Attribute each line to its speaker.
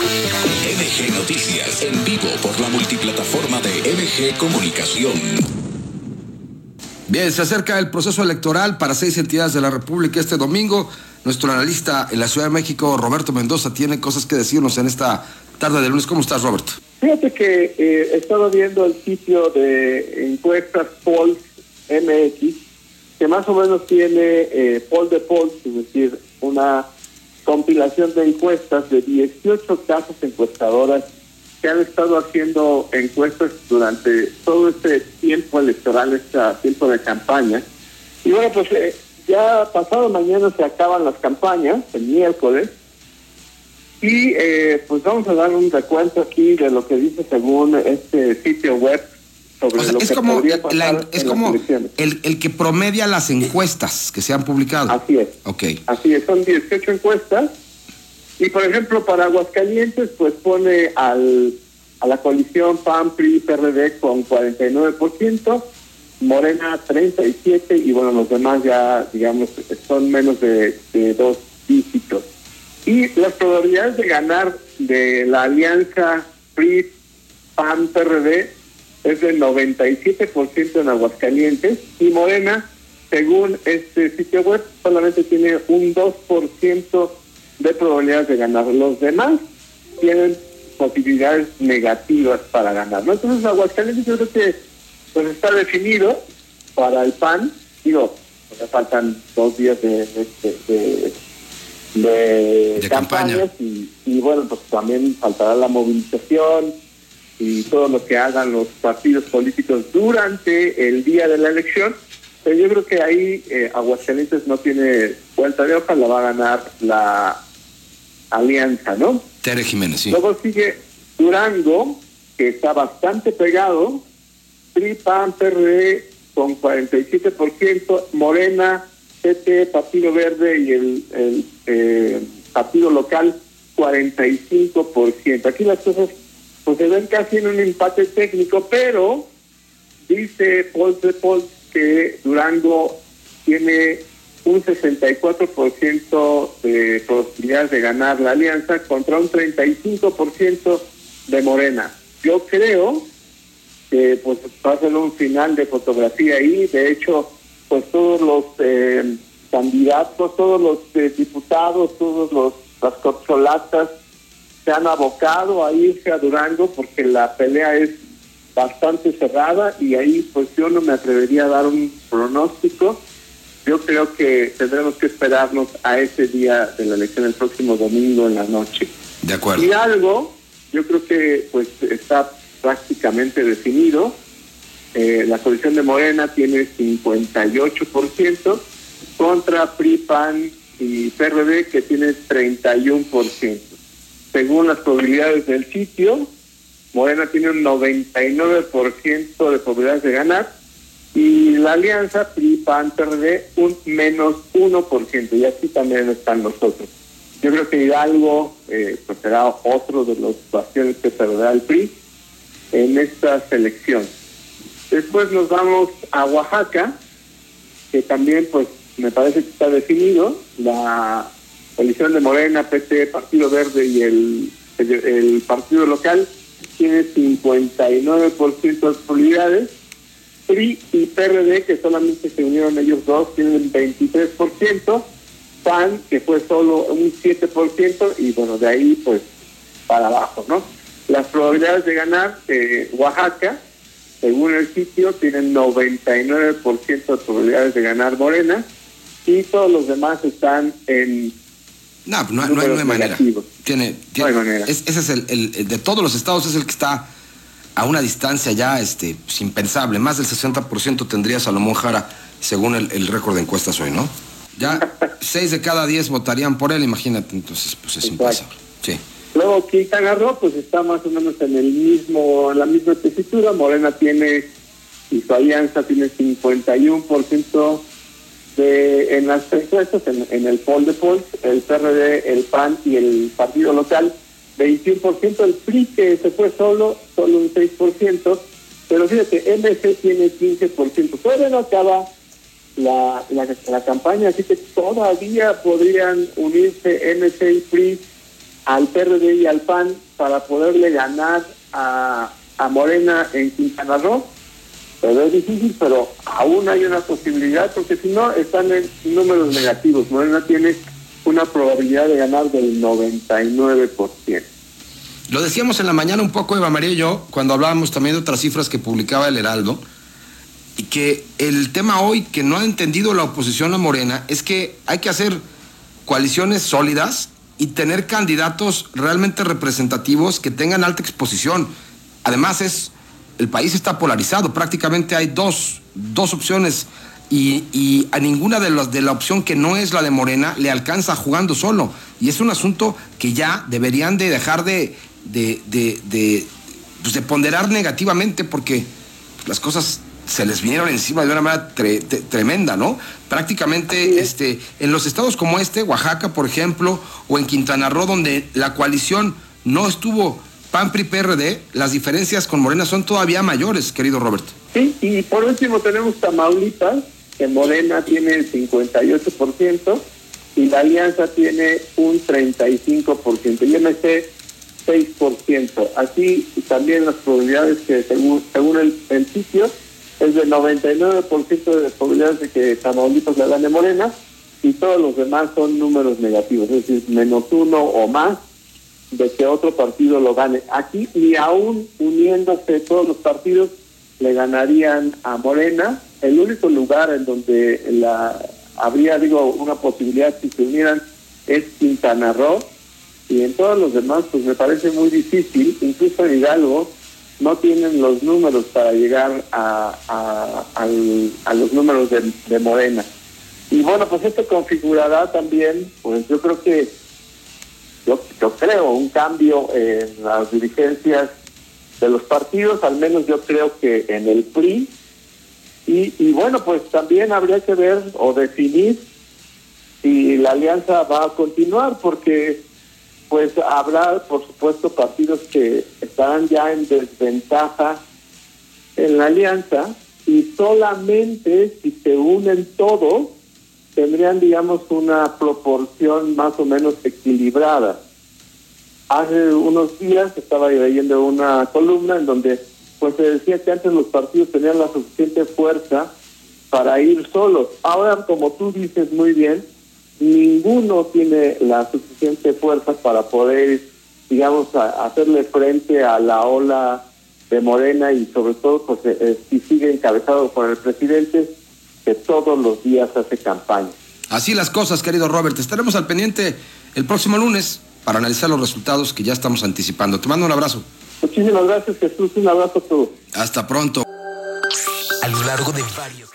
Speaker 1: MG Noticias, en vivo por la multiplataforma de MG Comunicación.
Speaker 2: Bien, se acerca el proceso electoral para seis entidades de la República este domingo. Nuestro analista en la Ciudad de México, Roberto Mendoza, tiene cosas que decirnos en esta tarde de lunes. ¿Cómo estás, Roberto?
Speaker 3: Fíjate que eh, he estado viendo el sitio de encuestas Polls MX, que más o menos tiene eh, poll de polls, es decir, una compilación de encuestas de 18 casas encuestadoras que han estado haciendo encuestas durante todo este tiempo electoral, este tiempo de campaña. Y bueno, pues eh, ya pasado mañana se acaban las campañas, el miércoles, y eh, pues vamos a dar un recuento aquí de lo que dice según este sitio web sobre lo
Speaker 2: es
Speaker 3: que
Speaker 2: como,
Speaker 3: podría pasar
Speaker 2: la-
Speaker 3: en
Speaker 2: es
Speaker 3: las
Speaker 2: como
Speaker 3: elecciones.
Speaker 2: el, el que promedia las encuestas que se han publicado.
Speaker 3: Así es.
Speaker 2: Ok.
Speaker 3: Así es, son 18 encuestas. Y por ejemplo, para Aguascalientes, pues pone al, a la coalición PAN, PRI, PRD con 49%, Morena 37% y bueno, los demás ya, digamos, son menos de, de dos dígitos. Y las probabilidades de ganar de la alianza PRI, PAN, PRD es del 97% en Aguascalientes y Morena, según este sitio web, solamente tiene un 2% de probabilidades de ganar. Los demás tienen posibilidades negativas para ganar. ¿no? Entonces, Aguascalientes yo creo que pues está definido para el PAN. Digo, me faltan dos días de, de, de- de
Speaker 2: De
Speaker 3: campañas
Speaker 2: campaña.
Speaker 3: y, y bueno, pues también faltará la movilización y todo lo que hagan los partidos políticos durante el día de la elección. Pero yo creo que ahí eh, Aguascalientes no tiene vuelta de hoja, la va a ganar la alianza, ¿no?
Speaker 2: Tere Jiménez, sí.
Speaker 3: Luego sigue Durango, que está bastante pegado, PRI, PAN, PRD con 47%, Morena, PT, Partido Verde y el, el, eh, Partido Local 45%. Aquí las cosas pues se ven casi en un empate técnico, pero dice Paul Paul que Durango tiene un 64% de posibilidades de ganar la alianza contra un 35% de Morena. Yo creo que pues va a ser un final de fotografía ahí. De hecho, pues todos los eh, candidatos, todos los eh, diputados, todos los las corcholatas se han abocado a irse a Durango porque la pelea es bastante cerrada y ahí pues yo no me atrevería a dar un pronóstico. Yo creo que tendremos que esperarnos a ese día de la elección el próximo domingo en la noche.
Speaker 2: De acuerdo.
Speaker 3: Hidalgo, yo creo que pues está prácticamente definido. Eh, la coalición de Morena tiene 58% contra PRI, PAN y PRD que tiene 31%. Según las probabilidades del sitio, Morena tiene un 99% de probabilidades de ganar y la alianza PRI, PAN, PRD un menos 1% y así también están los otros. Yo creo que Hidalgo eh, pues será otro de los bastiones que perderá el PRI en esta selección. Después nos vamos a Oaxaca, que también pues me parece que está definido. La coalición de Morena, PT, Partido Verde y el, partido local tiene 59% de probabilidades. PRI y PRD, que solamente se unieron ellos dos, tienen 23%. PAN, que fue solo un 7%, y bueno, de ahí pues para abajo, ¿no? Las probabilidades de ganar, eh, Oaxaca, según el sitio, tienen 99% de probabilidades de ganar Morena, y todos los demás están en
Speaker 2: No, no, no hay, no
Speaker 3: números
Speaker 2: hay manera. Tiene,
Speaker 3: No hay manera.
Speaker 2: es- ese es el, el- el de todos los estados, es el que está a una distancia ya este, pues, impensable. Más del 60% tendría Salomón Jara, según el, el récord de encuestas hoy, ¿no? Ya seis de cada diez votarían por él, imagínate, entonces pues es
Speaker 3: Exacto.
Speaker 2: impensable. Sí.
Speaker 3: Luego Quintana Roo pues está más o menos en el mismo, en la misma tesitura. Morena tiene y su alianza tiene 51% de en las encuestas, en, en el poll de polls, el PRD, el PAN y el partido local, 21%, el PRI que se fue solo, solo un 6%, pero fíjate, MC tiene 15%. Todavía no acaba la, la, la campaña, así que todavía podrían unirse MC y PRI al PRD y al PAN para poderle ganar a, a Morena en Quintana Roo. Pero es difícil, pero aún hay una posibilidad, porque si no, están en números negativos. Morena tiene una probabilidad de ganar del 99%.
Speaker 2: Lo decíamos en la mañana un poco, Eva María y yo, cuando hablábamos también de otras cifras que publicaba el Heraldo, y que el tema hoy que no ha entendido la oposición a Morena es que hay que hacer coaliciones sólidas y tener candidatos realmente representativos que tengan alta exposición. Además es, el país está polarizado, prácticamente hay dos, dos opciones y, a ninguna de, las de la opción que no es la de Morena le alcanza jugando solo. Y es un asunto que ya deberían de dejar de, de, de, de, pues de ponderar negativamente porque las cosas se les vinieron encima de una manera tremenda, ¿no? Prácticamente este, en los estados como este, Oaxaca, por ejemplo, o en Quintana Roo, donde la coalición no estuvo PAN, PRI, PRD, las diferencias con Morena son todavía mayores, querido Robert.
Speaker 3: Sí, y por último tenemos Tamaulipas, que Morena tiene el 58% y la alianza tiene un 35%, y MC 6%. Así también las probabilidades que según, según el, sitio es del 99% de probabilidades de que Tamaulipas le gane Morena y todos los demás son números negativos, es decir, menos uno o más de que otro partido lo gane. Aquí, y aún uniéndose todos los partidos, le ganarían a Morena. El único lugar en donde la habría, digo, una posibilidad si se unieran es Quintana Roo. Y en todos los demás, pues me parece muy difícil. Incluso en Hidalgo no tienen los números para llegar a, a, los números de Morena. Y bueno, pues esto configurará también, pues yo creo que, yo, yo creo, un cambio en las dirigencias de los partidos, al menos yo creo que en el PRI. Y, y bueno, pues también habría que ver o definir si la alianza va a continuar, porque pues habrá, por supuesto, partidos que estarán ya en desventaja en la alianza y solamente si se unen todos tendrían, digamos, una proporción más o menos equilibrada. Hace unos días estaba leyendo una columna en donde pues se decía que antes los partidos tenían la suficiente fuerza para ir solos. Ahora, como tú dices muy bien, ninguno tiene la suficiente fuerza para poder, digamos, hacerle frente a la ola de Morena y sobre todo, pues, eh, eh, si sigue encabezado por el presidente, que todos los días hace campaña.
Speaker 2: Así las cosas, querido Robert. Estaremos al pendiente el próximo lunes para analizar los resultados que ya estamos anticipando. Te mando un abrazo.
Speaker 3: Muchísimas gracias, Jesús. Un abrazo a todos.
Speaker 2: Hasta pronto.
Speaker 1: A lo largo de varios